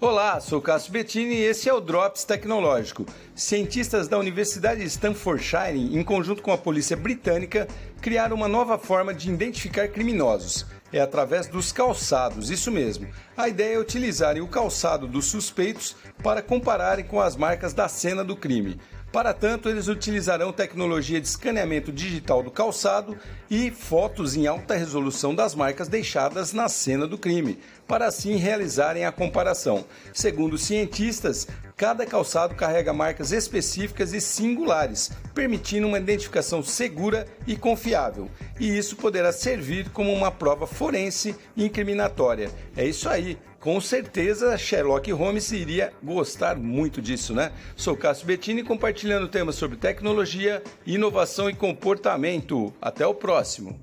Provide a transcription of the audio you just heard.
Olá, sou Cássio Bettini e esse é o Drops Tecnológico. Cientistas da Universidade de Stanfordshire, em conjunto com a polícia britânica, criaram uma nova forma de identificar criminosos. É através dos calçados, isso mesmo. A ideia é utilizarem o calçado dos suspeitos para compararem com as marcas da cena do crime. Para tanto, eles utilizarão tecnologia de escaneamento digital do calçado e fotos em alta resolução das marcas deixadas na cena do crime, para assim realizarem a comparação. Segundo cientistas, cada calçado carrega marcas específicas e singulares, permitindo uma identificação segura e confiável. E isso poderá servir como uma prova forense incriminatória. É isso aí. Com certeza Sherlock Holmes iria gostar muito disso, né? Sou Cássio Bettini compartilhando temas sobre tecnologia, inovação e comportamento. Até o próximo.